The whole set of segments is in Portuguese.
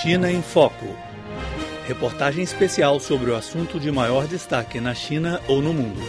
China em Foco. Reportagem especial sobre o assunto de maior destaque na China ou no mundo.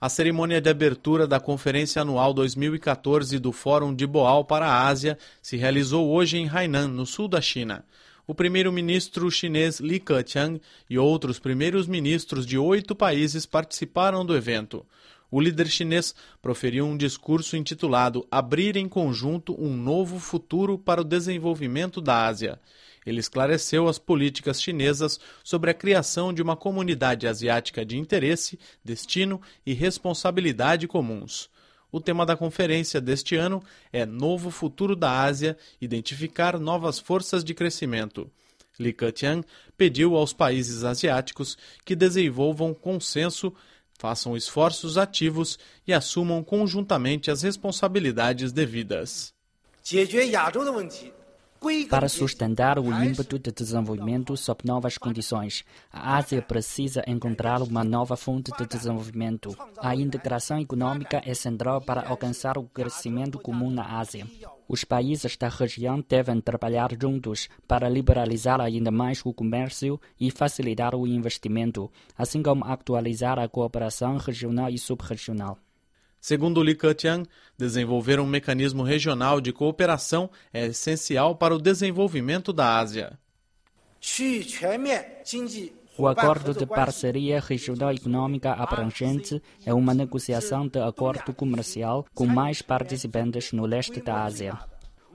A cerimônia de abertura da Conferência Anual 2014 do Fórum de Boal para a Ásia se realizou hoje em Hainan, no sul da China. O primeiro-ministro chinês Li Keqiang e outros primeiros ministros de oito países participaram do evento. O líder chinês proferiu um discurso intitulado Abrir em Conjunto um Novo Futuro para o Desenvolvimento da Ásia. Ele esclareceu as políticas chinesas sobre a criação de uma comunidade asiática de interesse, destino e responsabilidade comuns. O tema da conferência deste ano é Novo Futuro da Ásia Identificar Novas Forças de Crescimento. Li Keqiang pediu aos países asiáticos que desenvolvam consenso, façam esforços ativos e assumam conjuntamente as responsabilidades devidas. Para sustentar o ímpeto de desenvolvimento sob novas condições, a Ásia precisa encontrar uma nova fonte de desenvolvimento. A integração econômica é central para alcançar o crescimento comum na Ásia. Os países da região devem trabalhar juntos para liberalizar ainda mais o comércio e facilitar o investimento, assim como atualizar a cooperação regional e subregional. Segundo Li Keqiang, desenvolver um mecanismo regional de cooperação é essencial para o desenvolvimento da Ásia. O Acordo de Parceria Regional Econômica Abrangente é uma negociação de acordo comercial com mais participantes no leste da Ásia.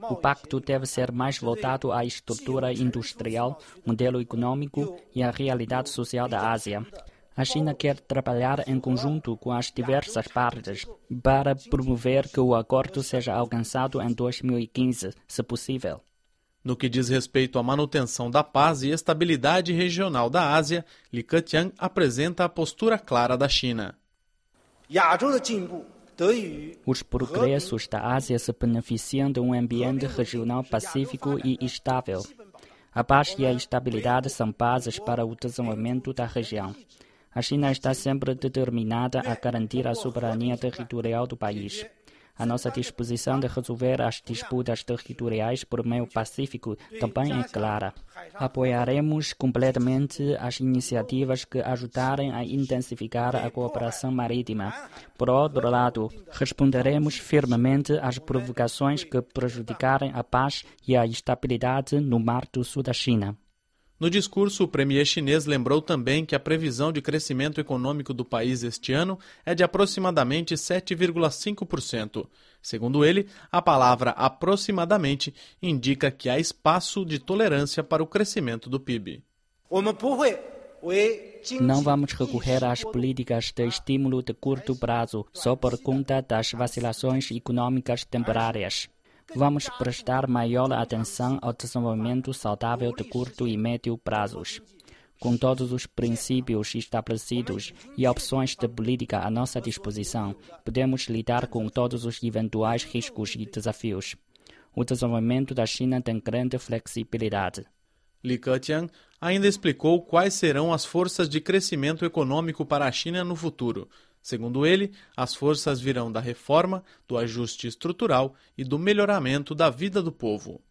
O pacto deve ser mais voltado à estrutura industrial, modelo econômico e à realidade social da Ásia. A China quer trabalhar em conjunto com as diversas partes para promover que o acordo seja alcançado em 2015, se possível. No que diz respeito à manutenção da paz e estabilidade regional da Ásia, Li Keqiang apresenta a postura clara da China. Os progressos da Ásia se beneficiam de um ambiente regional pacífico e estável. A paz e a estabilidade são bases para o desenvolvimento da região. A China está sempre determinada a garantir a soberania territorial do país. A nossa disposição de resolver as disputas territoriais por meio pacífico também é clara. Apoiaremos completamente as iniciativas que ajudarem a intensificar a cooperação marítima. Por outro lado, responderemos firmemente às provocações que prejudicarem a paz e a estabilidade no Mar do Sul da China. No discurso, o premier chinês lembrou também que a previsão de crescimento econômico do país este ano é de aproximadamente 7,5%. Segundo ele, a palavra aproximadamente indica que há espaço de tolerância para o crescimento do PIB. Não vamos recorrer às políticas de estímulo de curto prazo só por conta das vacilações econômicas temporárias. Vamos prestar maior atenção ao desenvolvimento saudável de curto e médio prazos. Com todos os princípios estabelecidos e opções de política à nossa disposição, podemos lidar com todos os eventuais riscos e desafios. O desenvolvimento da China tem grande flexibilidade. Li Keqiang ainda explicou quais serão as forças de crescimento econômico para a China no futuro, Segundo ele, as forças virão da reforma, do ajuste estrutural e do melhoramento da vida do povo.